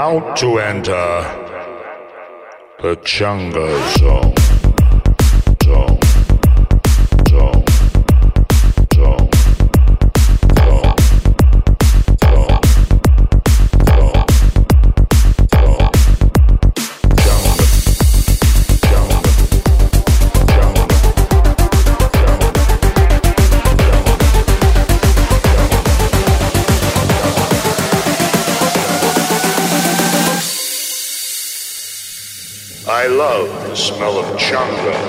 about to enter the Zone. Zone. Shango.